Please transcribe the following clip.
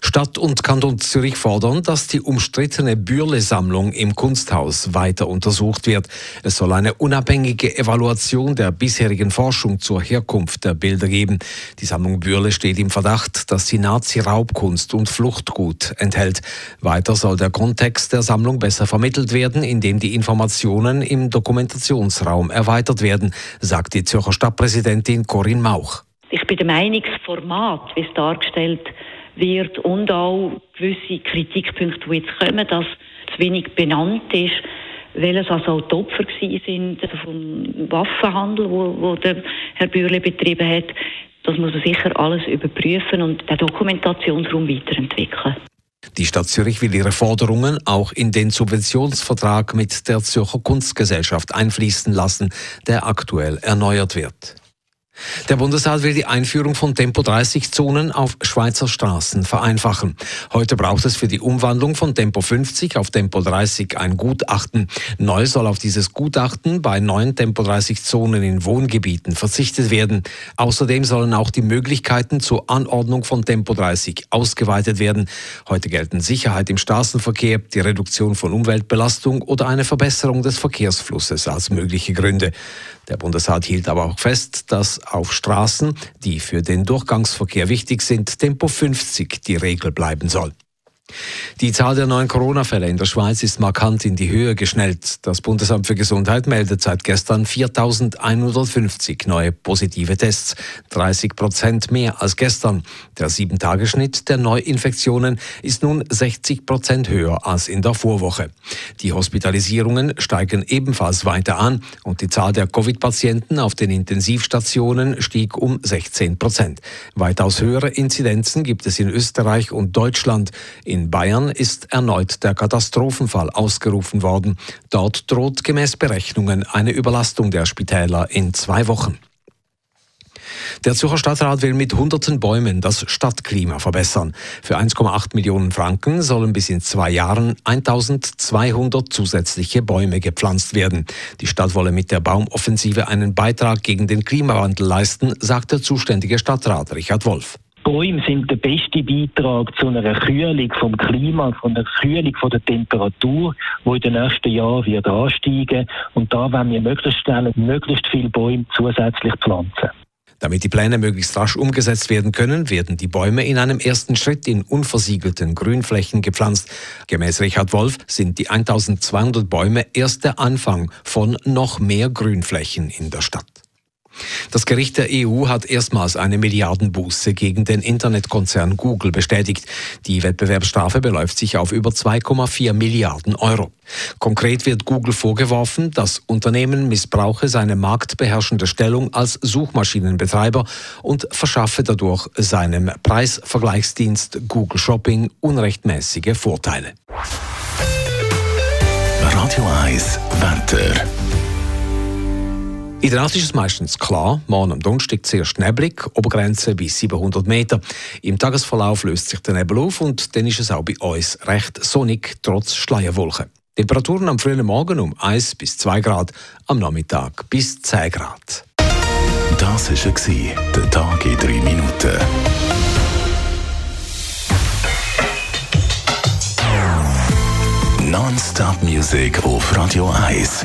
Stadt und Kanton Zürich fordern, dass die umstrittene Bürle-Sammlung im Kunsthaus weiter untersucht wird. Es soll eine unabhängige Evaluation der bisherigen Forschung zur Herkunft der Bilder geben. Die Sammlung Bürle steht im Verdacht, dass sie Nazi-Raubkunst und Fluchtgut enthält. Weiter soll der Kontext der Sammlung besser vermittelt werden, indem die Informationen im Dokumentationsraum erweitert werden, sagt die Zürcher Stadtpräsidentin Corinne Mauch. Ich bin der Meinung, das Format, wie es dargestellt wird und auch gewisse Kritikpunkte, die jetzt kommen, dass zu wenig benannt ist, welches also auch die Opfer sind vom Waffenhandel, der Herr Bürle betrieben hat. Das muss man sicher alles überprüfen und den Dokumentationsraum weiterentwickeln. Die Stadt Zürich will ihre Forderungen auch in den Subventionsvertrag mit der Zürcher Kunstgesellschaft einfließen lassen, der aktuell erneuert wird. Der Bundesrat will die Einführung von Tempo-30-Zonen auf Schweizer Straßen vereinfachen. Heute braucht es für die Umwandlung von Tempo 50 auf Tempo 30 ein Gutachten. Neu soll auf dieses Gutachten bei neuen Tempo 30-Zonen in Wohngebieten verzichtet werden. Außerdem sollen auch die Möglichkeiten zur Anordnung von Tempo 30 ausgeweitet werden. Heute gelten Sicherheit im Straßenverkehr, die Reduktion von Umweltbelastung oder eine Verbesserung des Verkehrsflusses als mögliche Gründe. Der Bundesrat hielt aber auch fest, dass auf Straßen, die für den Durchgangsverkehr wichtig sind, Tempo 50 die Regel bleiben soll. Die Zahl der neuen Corona-Fälle in der Schweiz ist markant in die Höhe geschnellt. Das Bundesamt für Gesundheit meldet seit gestern 4.150 neue positive Tests, 30 Prozent mehr als gestern. Der Sieben-Tage-Schnitt der Neuinfektionen ist nun 60 Prozent höher als in der Vorwoche. Die Hospitalisierungen steigen ebenfalls weiter an und die Zahl der Covid-Patienten auf den Intensivstationen stieg um 16 Prozent. Weitaus höhere Inzidenzen gibt es in Österreich und Deutschland. In Bayern ist erneut der Katastrophenfall ausgerufen worden. Dort droht gemäß Berechnungen eine Überlastung der Spitäler in zwei Wochen. Der Zürcher Stadtrat will mit hunderten Bäumen das Stadtklima verbessern. Für 1,8 Millionen Franken sollen bis in zwei Jahren 1200 zusätzliche Bäume gepflanzt werden. Die Stadt wolle mit der Baumoffensive einen Beitrag gegen den Klimawandel leisten, sagt der zuständige Stadtrat Richard Wolf. Bäume sind der beste Beitrag zu einer Kühlung vom Klima, von einer Kühlung von der Temperatur, die in den nächsten Jahren wird ansteigen. Und da wollen wir möglichst schnell möglichst viele Bäume zusätzlich pflanzen. Damit die Pläne möglichst rasch umgesetzt werden können, werden die Bäume in einem ersten Schritt in unversiegelten Grünflächen gepflanzt. Gemäß Richard Wolf sind die 1200 Bäume erst der Anfang von noch mehr Grünflächen in der Stadt. Das Gericht der EU hat erstmals eine Milliardenbuße gegen den Internetkonzern Google bestätigt. Die Wettbewerbsstrafe beläuft sich auf über 2,4 Milliarden Euro. Konkret wird Google vorgeworfen, das Unternehmen missbrauche seine marktbeherrschende Stellung als Suchmaschinenbetreiber und verschaffe dadurch seinem Preisvergleichsdienst Google Shopping unrechtmäßige Vorteile. Radio 1 Wetter. In der Nacht ist es meistens klar, morgen am Donnerstag zuerst neblig, Obergrenze bis 700 Meter. Im Tagesverlauf löst sich der Nebel auf und dann ist es auch bei uns recht sonnig, trotz Schleierwolken. Temperaturen am frühen Morgen um 1 bis 2 Grad, am Nachmittag bis 10 Grad. Das war der Tag in 3 Minuten. Non-Stop Music auf Radio 1.